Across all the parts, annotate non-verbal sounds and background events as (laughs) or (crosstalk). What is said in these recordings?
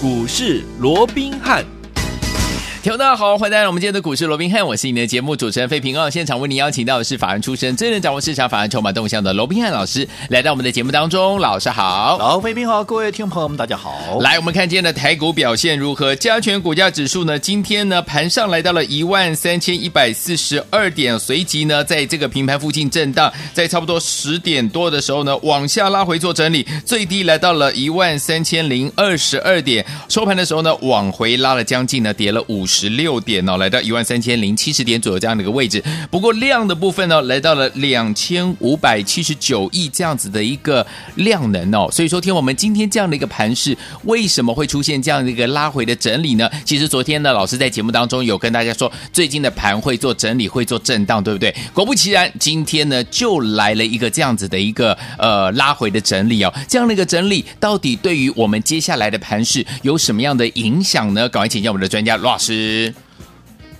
股市罗宾汉。听众大家好，欢迎来到我们今天的股市罗宾汉，我是你的节目主持人费平哦。现场为您邀请到的是法案出身、最能掌握市场法案筹码动向的罗宾汉老师，来到我们的节目当中。老师好，老费平好，各位听众朋友们大家好。来，我们看今天的台股表现如何？加权股价指数呢？今天呢盘上来到了一万三千一百四十二点，随即呢在这个平盘附近震荡，在差不多十点多的时候呢往下拉回做整理，最低来到了一万三千零二十二点，收盘的时候呢往回拉了将近呢跌了五。十十六点哦，来到一万三千零七十点左右这样的一个位置。不过量的部分呢，来到了两千五百七十九亿这样子的一个量能哦。所以说，听我们今天这样的一个盘势，为什么会出现这样的一个拉回的整理呢？其实昨天呢，老师在节目当中有跟大家说，最近的盘会做整理，会做震荡，对不对？果不其然，今天呢就来了一个这样子的一个呃拉回的整理哦。这样的一个整理，到底对于我们接下来的盘势有什么样的影响呢？赶快请教我们的专家罗老师。是，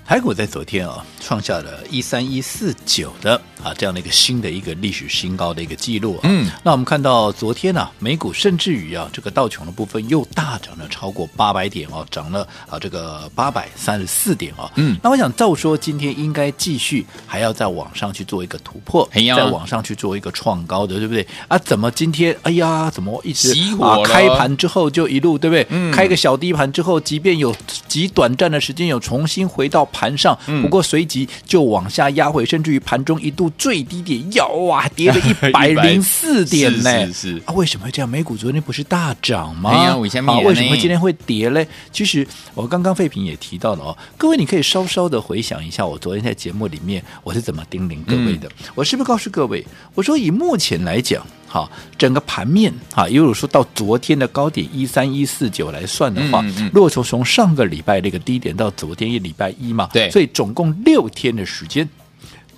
台股在昨天啊，创下了一三一四九的。啊，这样的一个新的一个历史新高的一个记录啊，嗯，那我们看到昨天呢、啊，美股甚至于啊，这个道琼的部分又大涨了超过八百点哦，涨了啊这个八百三十四点哦，嗯，那我想照说今天应该继续还要再往上去做一个突破，再往上去做一个创高的，对不对？啊，怎么今天哎呀，怎么一直啊开盘之后就一路对不对？嗯，开个小低盘之后，即便有极短暂的时间有重新回到盘上，不过随即就往下压回，甚至于盘中一度。最低点要哇，跌了 (laughs) 一百零四点呢！是，是，是啊，为什么会这样？美股昨天不是大涨吗？啊，为什么今天会跌嘞？其实我刚刚废品也提到了哦，各位你可以稍稍的回想一下，我昨天在节目里面我是怎么叮咛各位的。嗯、我是不是告诉各位，我说以目前来讲，哈，整个盘面哈，如果说到昨天的高点一三一四九来算的话，嗯嗯、如果说从上个礼拜那个低点到昨天一礼拜一嘛，对，所以总共六天的时间。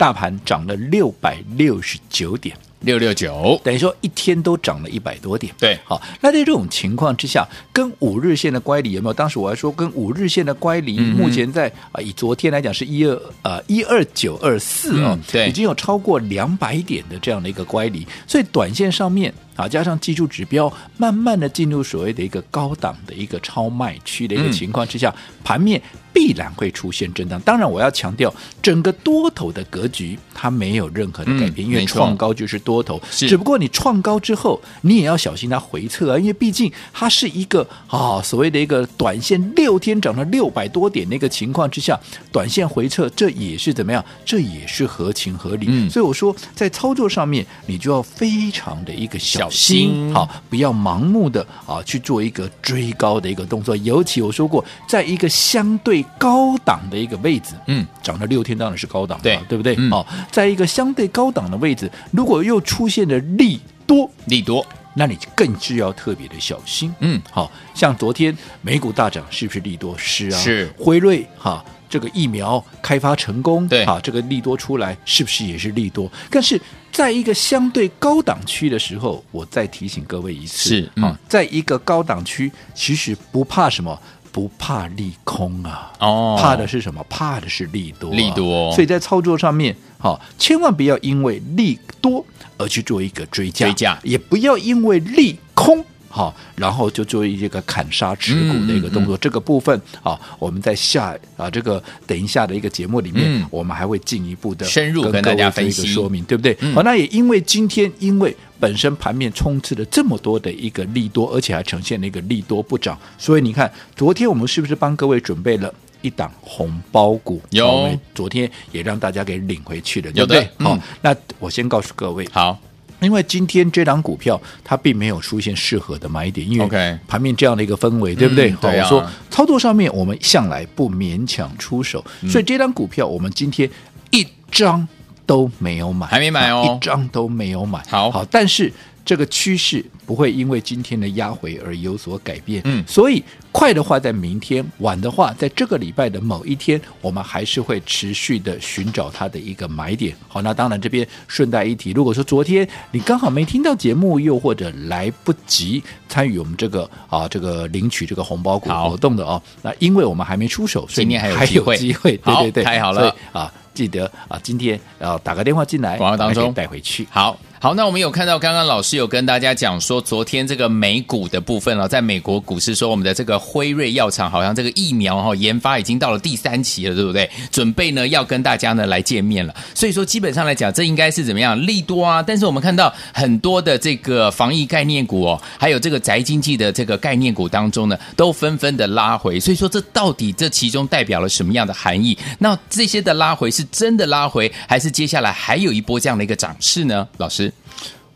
大盘涨了六百六十九点，六六九，等于说一天都涨了一百多点。对，好，那在这种情况之下，跟五日线的乖离有没有？当时我还说，跟五日线的乖离，目前在啊，以昨天来讲是一二呃一二九二四啊，对，已经有超过两百点的这样的一个乖离，所以短线上面。啊，加上技术指标慢慢的进入所谓的一个高档的一个超卖区的一个情况之下，嗯、盘面必然会出现震荡。当然，我要强调，整个多头的格局它没有任何的改变，嗯、因为创高就是多头。只不过你创高之后，你也要小心它回撤啊，因为毕竟它是一个啊所谓的一个短线六天涨了六百多点的一个情况之下，短线回撤这也是怎么样？这也是合情合理。嗯、所以我说，在操作上面，你就要非常的一个小。心好，不要盲目的啊去做一个追高的一个动作。尤其我说过，在一个相对高档的一个位置，嗯，涨了六天当然是高档，对。对不对？好、嗯，在一个相对高档的位置，如果又出现了利多，利多，那你更是要特别的小心。嗯，好像昨天美股大涨，是不是利多？是啊，是辉瑞哈。这个疫苗开发成功，对啊，这个利多出来是不是也是利多？但是在一个相对高档区的时候，我再提醒各位一次，是啊，嗯、在一个高档区，其实不怕什么，不怕利空啊，哦，怕的是什么？怕的是利多、啊，利多。所以在操作上面，哈、啊，千万不要因为利多而去做一个追加，追加，也不要因为利空。好，然后就做一个砍杀持股的一个动作。嗯嗯、这个部分啊，我们在下啊这个等一下的一个节目里面，嗯、我们还会进一步的深入跟大家分析说明，对不对？好、嗯，那也因为今天因为本身盘面充斥了这么多的一个利多，而且还呈现了一个利多不涨，所以你看昨天我们是不是帮各位准备了一档红包股？有，昨天也让大家给领回去了，对不对？好，那我先告诉各位，好。因为今天这档股票它并没有出现适合的买点，因为盘面这样的一个氛围，对不对？好，我说操作上面我们向来不勉强出手，所以这档股票我们今天一张都没有买，还没买哦，一张都没有买。好，好，但是。这个趋势不会因为今天的压回而有所改变，嗯，所以快的话在明天，晚的话在这个礼拜的某一天，我们还是会持续的寻找它的一个买点。好，那当然这边顺带一提，如果说昨天你刚好没听到节目，又或者来不及参与我们这个啊这个领取这个红包股活动的哦，那因为我们还没出手，所以今天还有机会，机会，对对对，太好了啊！记得啊，今天要打个电话进来，广告当中带回去。好。好，那我们有看到刚刚老师有跟大家讲说，昨天这个美股的部分啊，在美国股市说，我们的这个辉瑞药厂好像这个疫苗哈研发已经到了第三期了，对不对？准备呢要跟大家呢来见面了。所以说基本上来讲，这应该是怎么样利多啊？但是我们看到很多的这个防疫概念股哦，还有这个宅经济的这个概念股当中呢，都纷纷的拉回。所以说这到底这其中代表了什么样的含义？那这些的拉回是真的拉回，还是接下来还有一波这样的一个涨势呢？老师？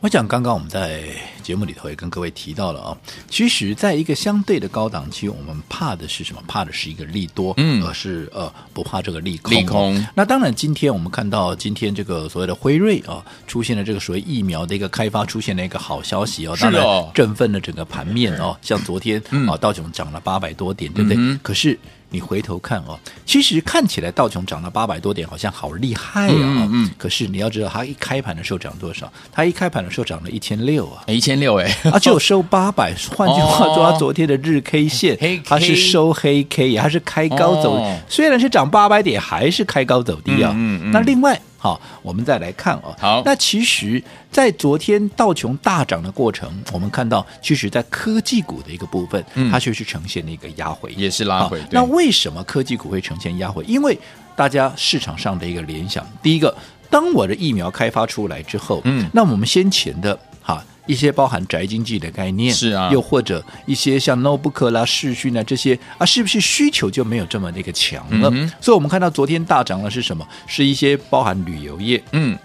我想刚刚我们在节目里头也跟各位提到了啊，其实在一个相对的高档期，我们怕的是什么？怕的是一个利多，嗯，而是呃不怕这个利空。利空。那当然，今天我们看到今天这个所谓的辉瑞啊，出现了这个所谓疫苗的一个开发，出现了一个好消息哦，当然振奋了整个盘面哦。像昨天啊，道琼涨了八百多点，对不对？可是。你回头看哦，其实看起来道琼涨了八百多点，好像好厉害啊、哦！嗯，嗯，可是你要知道，它一开盘的时候涨多少？它一开盘的时候涨了一千六啊，一千六哎，啊，就收八百。(laughs) 换句话说，它昨天的日 K 线，它是收黑 K，它是开高走，哦、虽然是涨八百点，还是开高走低啊。嗯嗯，嗯。那另外。好，我们再来看哦。好，那其实，在昨天道琼大涨的过程，我们看到，其实，在科技股的一个部分，嗯、它却是呈现了一个压回，也是拉回。那为什么科技股会呈现压回？因为大家市场上的一个联想，第一个，当我的疫苗开发出来之后，嗯，那我们先前的哈。一些包含宅经济的概念是啊，又或者一些像 notebook 啦、视讯啊这些啊，是不是需求就没有这么那个强了？嗯、所以，我们看到昨天大涨的是什么？是一些包含旅游业、嗯，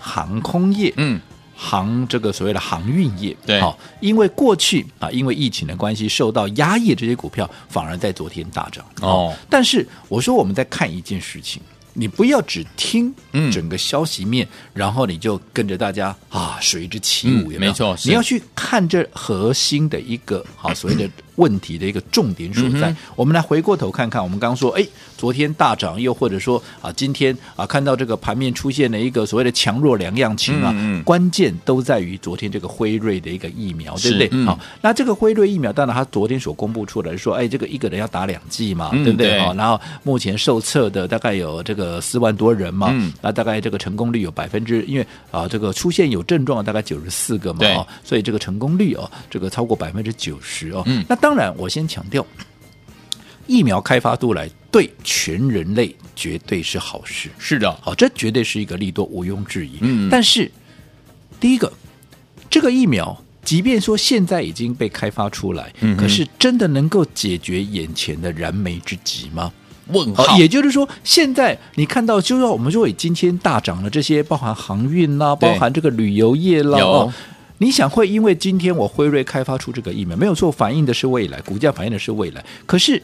航空业、嗯，航这个所谓的航运业。对，好，因为过去啊，因为疫情的关系受到压抑，这些股票反而在昨天大涨。哦，但是我说我们在看一件事情。你不要只听整个消息面，嗯、然后你就跟着大家啊随之起舞，有没有？没错，你要去看这核心的一个好所谓的。问题的一个重点所在，嗯、我们来回过头看看。我们刚刚说，哎，昨天大涨，又或者说啊，今天啊，看到这个盘面出现了一个所谓的强弱两样情啊，嗯嗯、关键都在于昨天这个辉瑞的一个疫苗，对不对？好、嗯，那这个辉瑞疫苗，当然它昨天所公布出来说，哎，这个一个人要打两剂嘛，对不对？好，然后目前受测的大概有这个四万多人嘛，嗯、那大概这个成功率有百分之，因为啊，这个出现有症状大概九十四个嘛，对所以这个成功率哦，这个超过百分之九十哦，嗯、那。当然，我先强调，疫苗开发出来对全人类绝对是好事。是的，好，这绝对是一个利多，毋庸置疑。嗯，但是第一个，这个疫苗，即便说现在已经被开发出来，嗯，可是真的能够解决眼前的燃眉之急吗？问号。也就是说，现在你看到，就说我们说，今天大涨了这些，包含航运啦，包含这个旅游业啦。你想会因为今天我辉瑞开发出这个疫苗没有错，反映的是未来，股价反映的是未来。可是，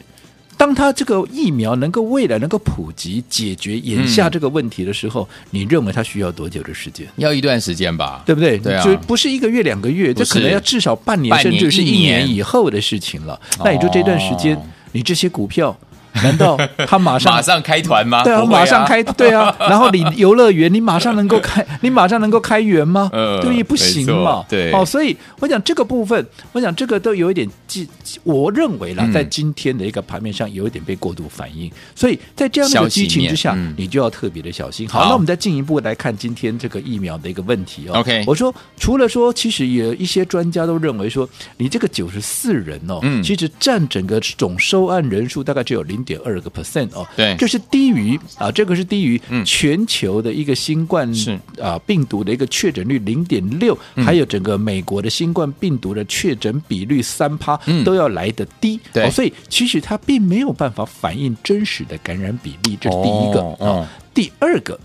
当它这个疫苗能够未来能够普及，解决眼下这个问题的时候，嗯、你认为它需要多久的时间？要一段时间吧，对不对？对啊，就不是一个月两个月，这可能要至少半年，甚至是一年以后的事情了。那也就这段时间，哦、你这些股票？(laughs) 难道他马上马上开团吗？对啊，马上开对啊。(laughs) 然后你游乐园，你马上能够开，你马上能够开园吗？呃，(laughs) 对，不行嘛。对，哦，所以我讲这个部分，我讲这个都有一点，我认为啦，在今天的一个盘面上有一点被过度反应。所以在这样的激情之下，你就要特别的小心。好，那我们再进一步来看今天这个疫苗的一个问题哦。OK，我说除了说，其实有一些专家都认为说，你这个九十四人哦，其实占整个总收案人数大概只有零点二个 percent。哦，对，这是低于啊，这个是低于全球的一个新冠是啊病毒的一个确诊率零点六，还有整个美国的新冠病毒的确诊比率三趴都要来的低，对，所以其实它并没有办法反映真实的感染比例，这是第一个啊。第二个，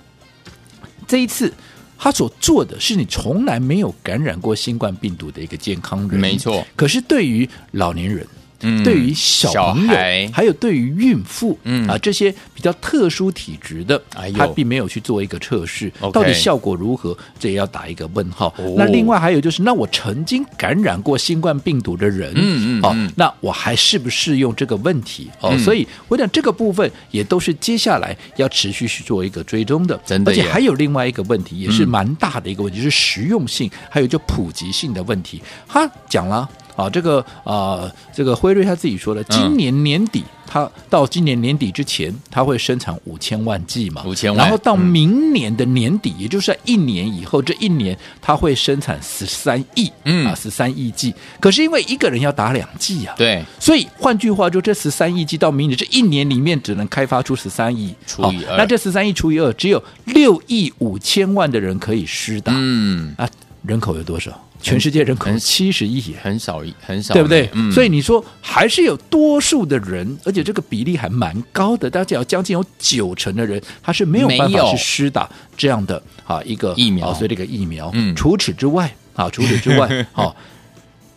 这一次他所做的是你从来没有感染过新冠病毒的一个健康人，没错。可是对于老年人。嗯，对于小朋友，还有对于孕妇，嗯啊，这些比较特殊体质的，他并没有去做一个测试，到底效果如何，这也要打一个问号。那另外还有就是，那我曾经感染过新冠病毒的人，嗯嗯，哦，那我还适不适用这个问题？哦，所以我想这个部分也都是接下来要持续去做一个追踪的，真的。而且还有另外一个问题，也是蛮大的一个问题，是实用性，还有就普及性的问题。他讲了。啊，这个啊，这个辉瑞他自己说的，今年年底。嗯它到今年年底之前，他会生产五千万剂嘛？五千万。然后到明年的年底，嗯、也就是一年以后，这一年他会生产十三亿，嗯啊，十三亿剂。可是因为一个人要打两剂啊，对，所以换句话说，这十三亿剂到明年这一年里面只能开发出十三亿除以二，那这十三亿除以二，只有六亿五千万的人可以施打，嗯啊，人口有多少？全世界人口七十亿，很少，很少，对不对？嗯、所以你说还是有多数的人，而且这个比例还蛮高的，大家有将近有九成的人，他是没有办法去施打这样的啊一个疫苗，所以这个疫苗。嗯，除此之外啊，除此之外，(laughs) 好。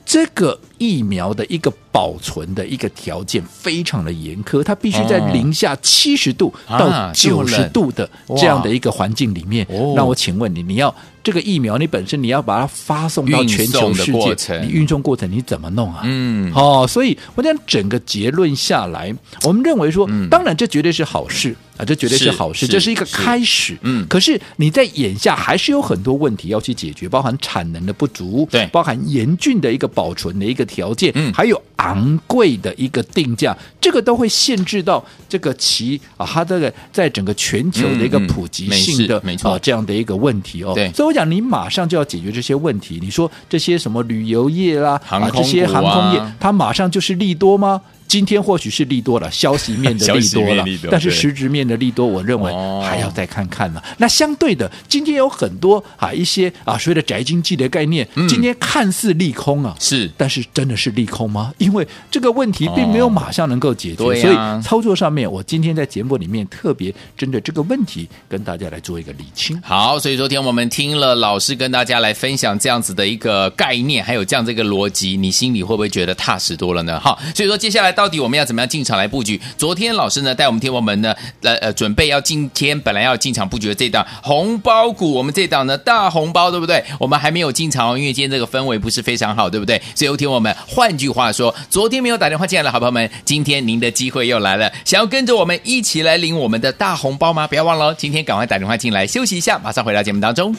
这个疫苗的一个保存的一个条件非常的严苛，它必须在零下七十度到九十度的这样的一个环境里面。那我请问你，你要这个疫苗，你本身你要把它发送到全球世界，你运送过程你怎么弄啊？嗯，哦，所以我讲整个结论下来，我们认为说，当然这绝对是好事。啊，这绝对是好事，这是一个开始。嗯，可是你在眼下还是有很多问题要去解决，包含产能的不足，对，包含严峻的一个保存的一个条件，嗯，还有昂贵的一个定价，这个都会限制到这个其啊，它这个在整个全球的一个普及性的，没错，这样的一个问题哦。对，所以我讲你马上就要解决这些问题。你说这些什么旅游业啦，啊，这些航空业，它马上就是利多吗？今天或许是利多了，消息面的 (laughs) 利多了，但是实质面的利多，我认为还要再看看呢。那相对的，今天有很多啊一些啊所谓的宅经济的概念，今天看似利空啊，是，但是真的是利空吗？因为这个问题并没有马上能够解决，所以操作上面，我今天在节目里面特别针对这个问题跟大家来做一个理清。好，所以昨天我们听了老师跟大家来分享这样子的一个概念，还有这样这个逻辑，你心里会不会觉得踏实多了呢？哈，所以说接下来。到底我们要怎么样进场来布局？昨天老师呢带我们听我们呢，呃呃，准备要今天本来要进场布局的这档红包股，我们这档呢大红包，对不对？我们还没有进场，因为今天这个氛围不是非常好，对不对？所以有听我们，换句话说，昨天没有打电话进来的好朋友们，今天您的机会又来了，想要跟着我们一起来领我们的大红包吗？不要忘了，今天赶快打电话进来休息一下，马上回到节目当中。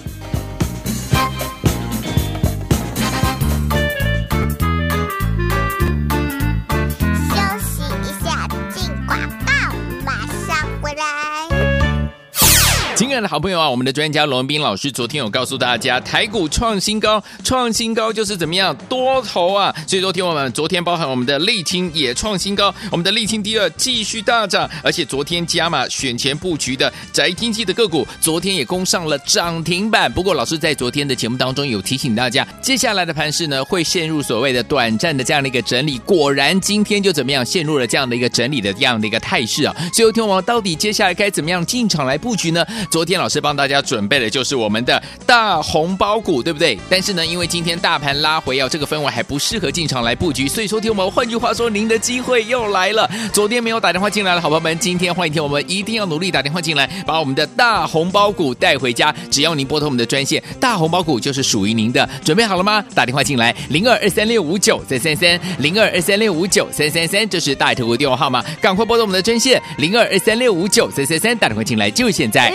的好朋友啊，我们的专家罗文斌老师昨天有告诉大家，台股创新高，创新高就是怎么样多头啊！所以昨天我们昨天包含我们的沥青也创新高，我们的沥青第二继续大涨，而且昨天加码选前布局的宅经济的个股，昨天也攻上了涨停板。不过老师在昨天的节目当中有提醒大家，接下来的盘势呢会陷入所谓的短暂的这样的一个整理。果然今天就怎么样陷入了这样的一个整理的这样的一个态势啊！所以天我们到底接下来该怎么样进场来布局呢？昨天天老师帮大家准备的就是我们的大红包股，对不对？但是呢，因为今天大盘拉回，要这个氛围还不适合进场来布局，所以说听我们，换句话说，您的机会又来了。昨天没有打电话进来的好朋友们，今天欢迎听我们一定要努力打电话进来，把我们的大红包股带回家。只要您拨通我们的专线，大红包股就是属于您的。准备好了吗？打电话进来，零二二三六五九三三三，零二二三六五九三三三，这是大头的电话号码，赶快拨通我们的专线，零二二三六五九三三三，打电话进来就现在。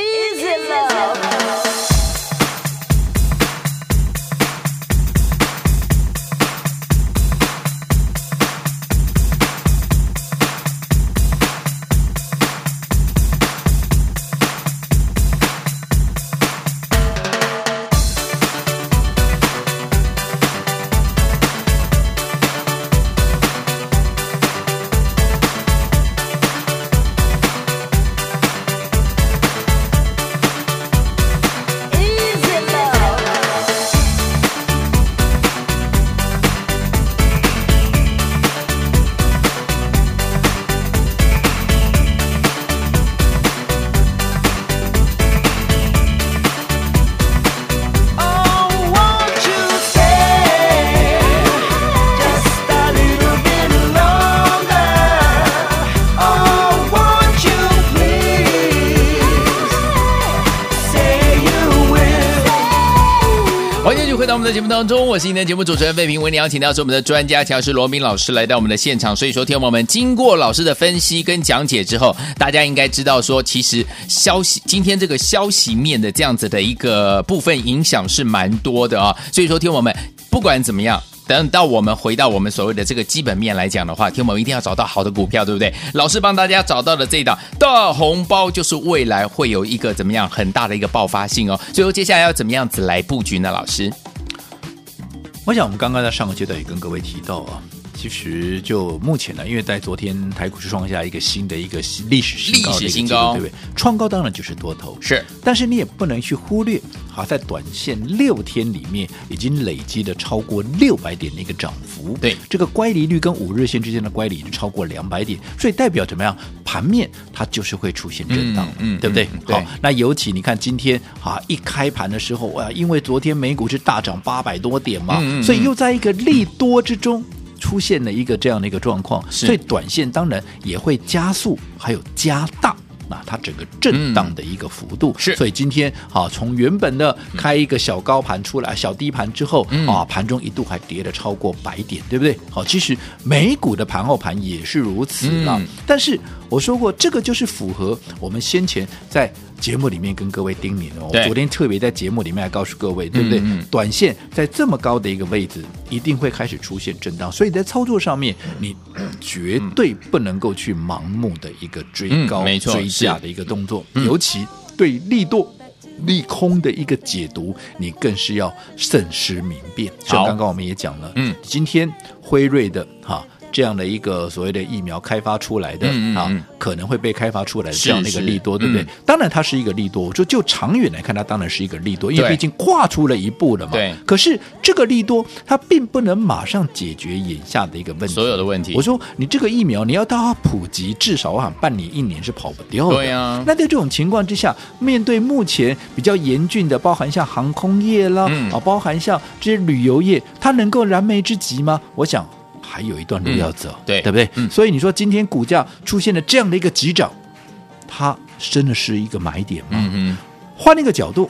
Brasil. 在节目当中，我是今天节目主持人费平，为你邀请到是我们的专家强势罗明老师来到我们的现场。所以说，听我们经过老师的分析跟讲解之后，大家应该知道说，其实消息今天这个消息面的这样子的一个部分影响是蛮多的啊。所以说，听我们不管怎么样。等到我们回到我们所谓的这个基本面来讲的话，听我们一定要找到好的股票，对不对？老师帮大家找到的这一档大红包，就是未来会有一个怎么样很大的一个爆发性哦。最后接下来要怎么样子来布局呢？老师，我想我们刚刚在上个阶段也跟各位提到啊。其实就目前呢，因为在昨天台股是创下一个新的一个历史新高的一个新高，对不对？创高当然就是多头，是。但是你也不能去忽略，好，在短线六天里面已经累积了超过六百点的一个涨幅，对。这个乖离率跟五日线之间的乖离是超过两百点，所以代表怎么样？盘面它就是会出现震荡，嗯，嗯对不对？好，那尤其你看今天啊，一开盘的时候啊，因为昨天美股是大涨八百多点嘛，所以又在一个利多之中。出现了一个这样的一个状况，所以短线当然也会加速，还有加大那它整个震荡的一个幅度。是，所以今天啊，从原本的开一个小高盘出来，小低盘之后啊，盘中一度还跌了超过百点，对不对？好，其实美股的盘后盘也是如此啊。但是我说过，这个就是符合我们先前在。节目里面跟各位叮咛哦，我昨天特别在节目里面还告诉各位，对不对？嗯嗯、短线在这么高的一个位置，一定会开始出现震荡，所以在操作上面，你绝对不能够去盲目的一个追高、嗯、追价的一个动作，尤其对利多、利空的一个解读，你更是要慎思明辨。像刚刚我们也讲了，嗯，今天辉瑞的哈。这样的一个所谓的疫苗开发出来的、啊，可能会被开发出来的这样的一个利多，对不对？嗯、当然它是一个利多。我说就长远来看，它当然是一个利多，因为毕竟跨出了一步了嘛。对。可是这个利多它并不能马上解决眼下的一个问题，所有的问题。我说你这个疫苗你要到它普及，至少我想半年一年是跑不掉的。对呀、啊。那在这种情况之下，面对目前比较严峻的，包含像航空业啦，嗯、啊，包含像这些旅游业，它能够燃眉之急吗？我想。还有一段路要走，嗯、对对不对？嗯、所以你说今天股价出现了这样的一个急涨，它真的是一个买点吗？嗯嗯，换一个角度。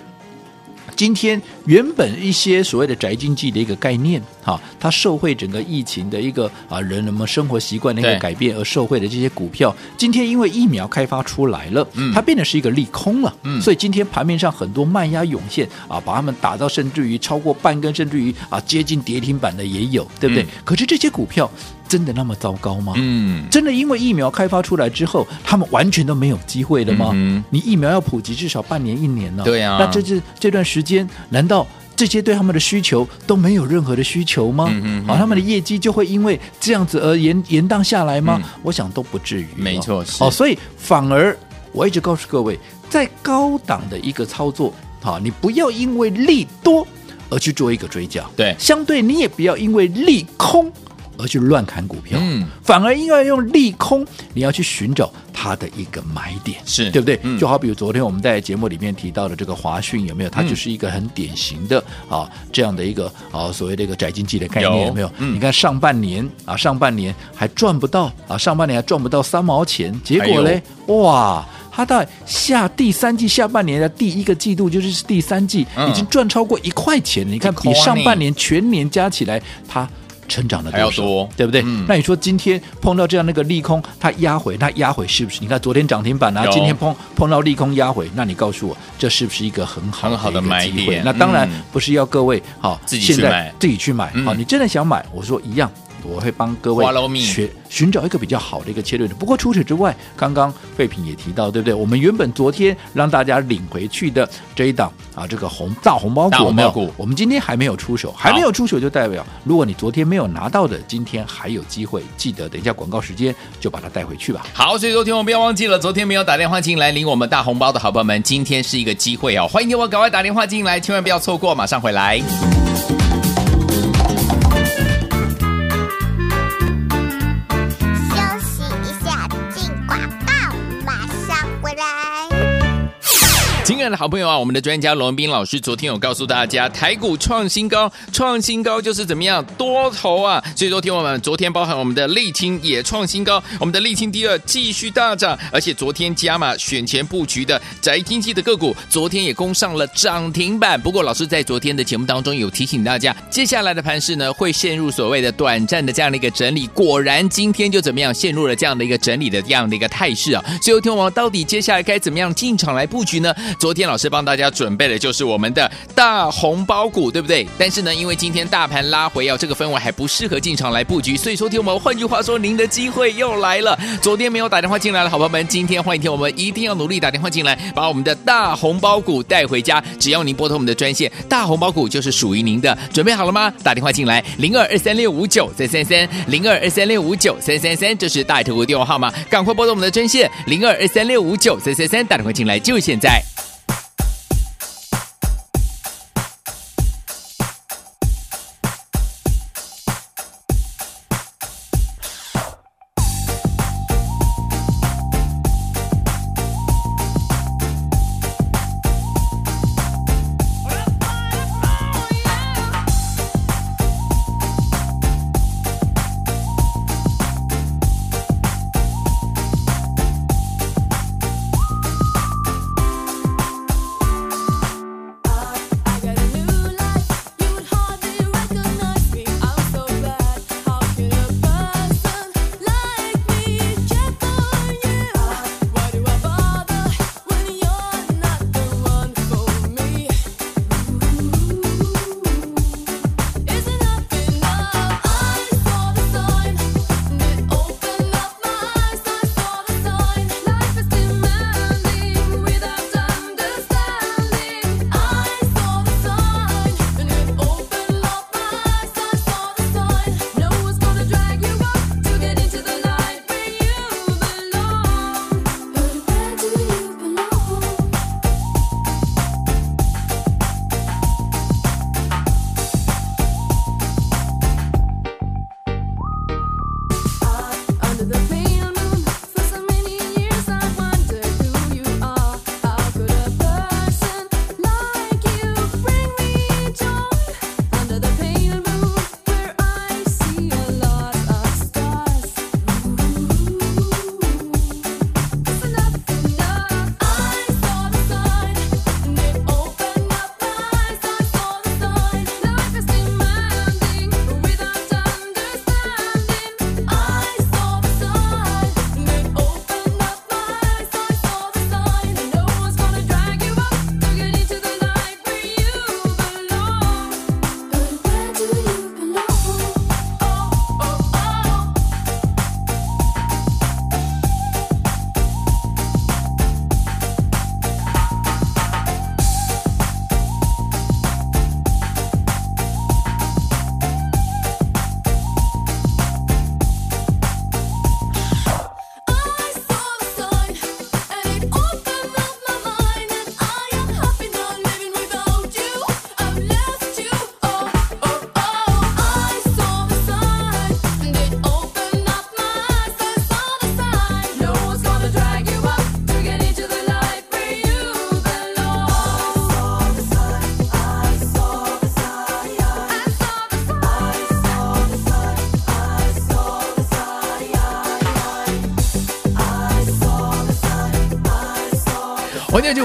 今天原本一些所谓的宅经济的一个概念，哈，它受惠整个疫情的一个啊人人们生活习惯的一个改变而受惠的这些股票，今天因为疫苗开发出来了，它变得是一个利空了，嗯，所以今天盘面上很多卖压涌现啊，把他们打到甚至于超过半根，甚至于啊接近跌停板的也有，对不对？可是这些股票。真的那么糟糕吗？嗯，真的因为疫苗开发出来之后，他们完全都没有机会了吗？嗯，你疫苗要普及至少半年一年呢。对啊，那这这这段时间，难道这些对他们的需求都没有任何的需求吗？嗯，好，他们的业绩就会因为这样子而延延宕下来吗？我想都不至于。没错，哦，所以反而我一直告诉各位，在高档的一个操作，好，你不要因为利多而去做一个追加，对，相对你也不要因为利空。而去乱砍股票，嗯，反而应该用利空，你要去寻找它的一个买点，是。对不对？嗯、就好比如昨天我们在节目里面提到的这个华讯，有没有？它就是一个很典型的、嗯、啊这样的一个啊所谓的一个宅经济的概念，有，有没有？嗯、你看上半年啊，上半年还赚不到啊，上半年还赚不到三毛钱，结果嘞，哇，它在下第三季下半年的第一个季度，就是第三季，已经赚超过一块钱你看比上半年全年加起来，它。成长的还要，多对不对？嗯、那你说今天碰到这样那个利空，它压回，那压回是不是？你看昨天涨停板啊，有今天碰碰到利空压回，那你告诉我，这是不是一个很好的，很好的买点？那当然不是要各位好，自己去买，自己去买。好，你真的想买，我说一样。我会帮各位寻寻找一个比较好的一个切入点。不过除此之外，刚刚废品也提到，对不对？我们原本昨天让大家领回去的这一档啊，这个红大红包股，没有？我们今天还没有出手，还没有出手就代表，如果你昨天没有拿到的，今天还有机会。记得等一下广告时间就把它带回去吧。好，所以昨天我们不要忘记了，昨天没有打电话进来领我们大红包的好朋友们，今天是一个机会哦，欢迎给我赶快打电话进来，千万不要错过，马上回来。的好朋友啊，我们的专家罗文斌老师昨天有告诉大家，台股创新高，创新高就是怎么样多头啊！所以昨天我们昨天包含我们的沥青也创新高，我们的沥青第二继续大涨，而且昨天加码选前布局的宅经济的个股，昨天也攻上了涨停板。不过老师在昨天的节目当中有提醒大家，接下来的盘势呢会陷入所谓的短暂的这样的一个整理。果然今天就怎么样陷入了这样的一个整理的这样的一个态势啊！所以天我到底接下来该怎么样进场来布局呢？昨天老师帮大家准备的就是我们的大红包股，对不对？但是呢，因为今天大盘拉回要，这个氛围还不适合进场来布局，所以说听我们，换句话说，您的机会又来了。昨天没有打电话进来的好朋友们，今天欢迎听我们一定要努力打电话进来，把我们的大红包股带回家。只要您拨通我们的专线，大红包股就是属于您的。准备好了吗？打电话进来，零二二三六五九三三三，零二二三六五九三三三，这是大头的电话号码，赶快拨通我们的专线，零二二三六五九三三三，打电话进来就现在。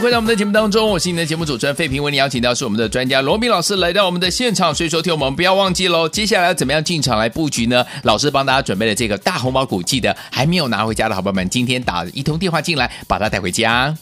回到我们的节目当中，我是你的节目主持人费平，为你邀请到是我们的专家罗宾老师来到我们的现场，所以说听我们不要忘记喽，接下来要怎么样进场来布局呢？老师帮大家准备了这个大红包股，记得还没有拿回家的好朋友们，今天打一通电话进来，把它带回家。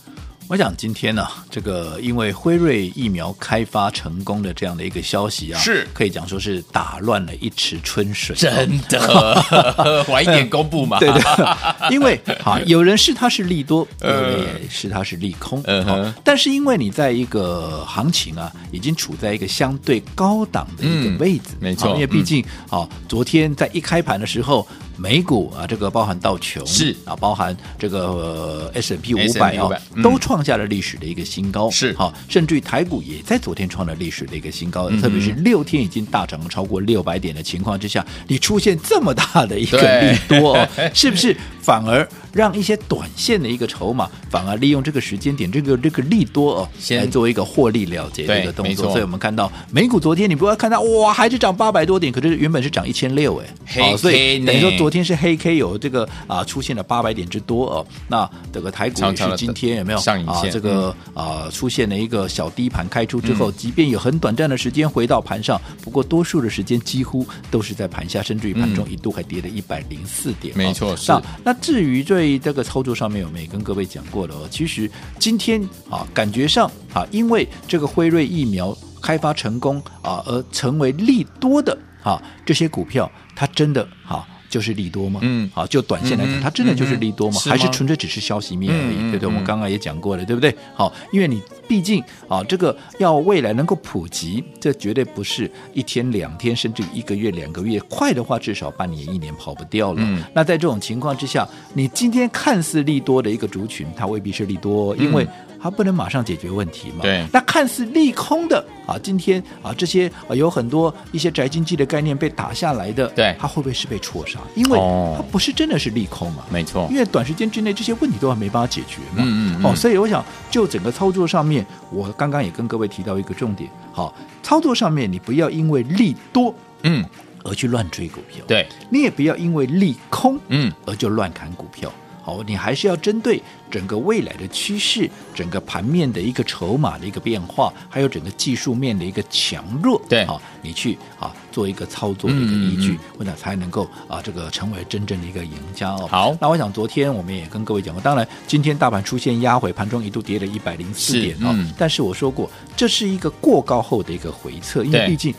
我想今天呢、啊，这个因为辉瑞疫苗开发成功的这样的一个消息啊，是可以讲说是打乱了一池春水，真的，(laughs) 晚一点公布嘛？对对，因为 (laughs) 好，有人是它是利多，有人也是它是利空，嗯哼。但是因为你在一个行情啊，已经处在一个相对高档的一个位置，嗯、没错，因为毕竟啊、嗯，昨天在一开盘的时候。美股啊，这个包含道琼是啊，包含这个、呃、S&P 五百啊，都创下了历史的一个新高。是好，甚至于台股也在昨天创了历史的一个新高。特别是六天已经大涨了超过六百点的情况之下，你出现这么大的一个利多，哦，(laughs) 是不是反而让一些短线的一个筹码，反而利用这个时间点，这个这个利多哦，先来做一个获利了结的一个动作。所以我们看到美股昨天，你不要看到哇，还是涨八百多点，可是原本是涨一千六哎，好，所以等于说昨。天是黑 K 有这个啊出现了八百点之多哦，那这个台股也是今天有没有上影线啊？这个啊出现了一个小低盘开出之后，即便有很短暂的时间回到盘上，不过多数的时间几乎都是在盘下，甚至于盘中一度还跌了一百零四点。没错，是。那至于对这个操作上面，我们也跟各位讲过了哦。其实今天啊，感觉上啊，因为这个辉瑞疫苗开发成功啊，而成为利多的啊，这些股票它真的。啊就是利多吗？嗯，好，就短线来讲，嗯、它真的就是利多吗？嗯、还是纯粹只是消息面而已？嗯、对不对？我们刚刚也讲过了，对不对？好，因为你毕竟啊，这个要未来能够普及，这绝对不是一天两天，甚至一个月两个月，快的话至少半年一年跑不掉了。嗯、那在这种情况之下，你今天看似利多的一个族群，它未必是利多，因为。它不能马上解决问题嘛？对。那看似利空的啊，今天啊这些啊有很多一些宅经济的概念被打下来的，对，它会不会是被错杀？因为它不是真的是利空嘛？没错。因为短时间之内这些问题都还没办法解决嘛。嗯嗯，嗯。哦，所以我想就整个操作上面，我刚刚也跟各位提到一个重点，好，操作上面你不要因为利多嗯而去乱追股票，对，你也不要因为利空嗯而就乱砍股票。好，你还是要针对整个未来的趋势、整个盘面的一个筹码的一个变化，还有整个技术面的一个强弱，对，好，你去啊做一个操作的一个依据，或者、嗯嗯、才能够啊这个成为真正的一个赢家哦。好，那我想昨天我们也跟各位讲过，当然今天大盘出现压回，盘中一度跌了一百零四点啊、但是我说过这是一个过高后的一个回撤，因为毕竟。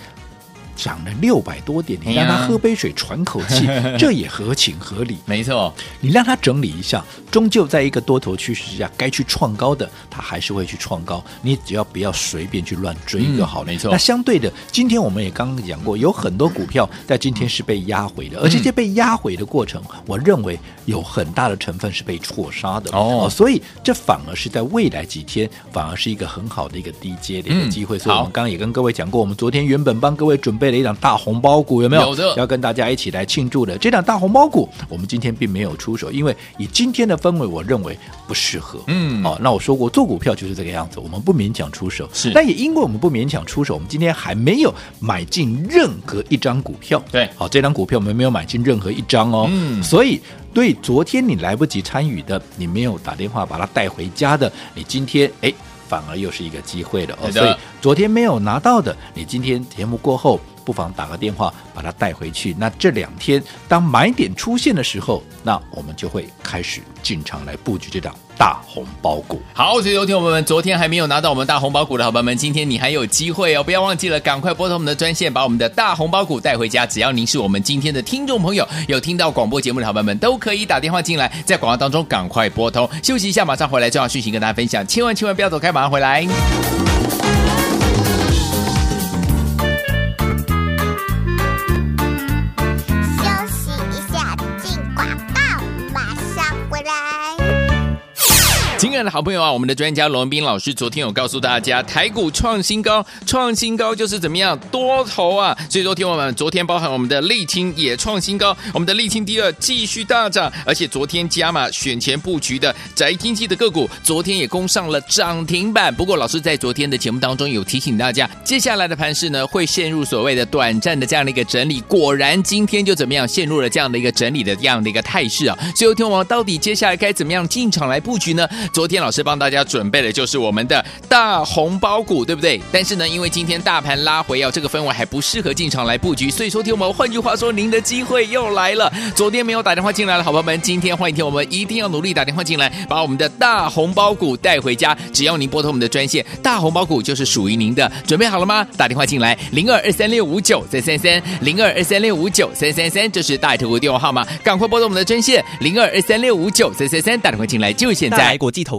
涨了六百多点，你让他喝杯水喘口气，(laughs) 这也合情合理。没错，你让他整理一下，终究在一个多头趋势之下，该去创高的，他还是会去创高。你只要不要随便去乱追就好了。没错。那相对的，今天我们也刚刚讲过，有很多股票在今天是被压回的，而这些被压回的过程，我认为有很大的成分是被错杀的哦。所以这反而是在未来几天，反而是一个很好的一个低阶的一个机会。所以我们刚刚也跟各位讲过，我们昨天原本帮各位准备。的一档大红包股有没有？有的，要跟大家一起来庆祝的这档大红包股，我们今天并没有出手，因为以今天的氛围，我认为不适合。嗯，哦，那我说过做股票就是这个样子，我们不勉强出手。是，但也因为我们不勉强出手，我们今天还没有买进任何一张股票。对，好，这张股票我们没有买进任何一张哦。嗯，所以对昨天你来不及参与的，你没有打电话把它带回家的，你今天哎。反而又是一个机会了哦，所以昨天没有拿到的，你今天节目过后不妨打个电话把它带回去。那这两天当买点出现的时候，那我们就会开始进场来布局这档大红包股。好，所以有听我们昨天还没有拿到我们大红包股的好朋友们，今天你还有机会哦，不要忘记了，赶快拨通我们的专线，把我们的大红包股带回家。只要您是我们今天的听众朋友，有听到广播节目的好朋友们，都可以打电话进来，在广告当中赶快拨通。休息一下，马上回来，重要讯息跟大家分享，千万千万不要走开，马上回来。的好朋友啊，我们的专家罗文斌老师昨天有告诉大家，台股创新高，创新高就是怎么样多头啊！所以昨天我们昨天包含我们的沥青也创新高，我们的沥青第二继续大涨，而且昨天加码选前布局的宅经济的个股，昨天也攻上了涨停板。不过老师在昨天的节目当中有提醒大家，接下来的盘势呢会陷入所谓的短暂的这样的一个整理。果然今天就怎么样陷入了这样的一个整理的这样的一个态势啊！所以昨天我们到底接下来该怎么样进场来布局呢？昨天老师帮大家准备的就是我们的大红包股，对不对？但是呢，因为今天大盘拉回要，这个氛围还不适合进场来布局，所以说听我们换句话说，您的机会又来了。昨天没有打电话进来的好朋友们，今天欢迎听我们一定要努力打电话进来，把我们的大红包股带回家。只要您拨通我们的专线，大红包股就是属于您的。准备好了吗？打电话进来，零二二三六五九三三三，零二二三六五九三三三，这是大爱投顾电话号码，赶快拨通我们的专线，零二二三六五九三三三，打电话进来就现在。国际投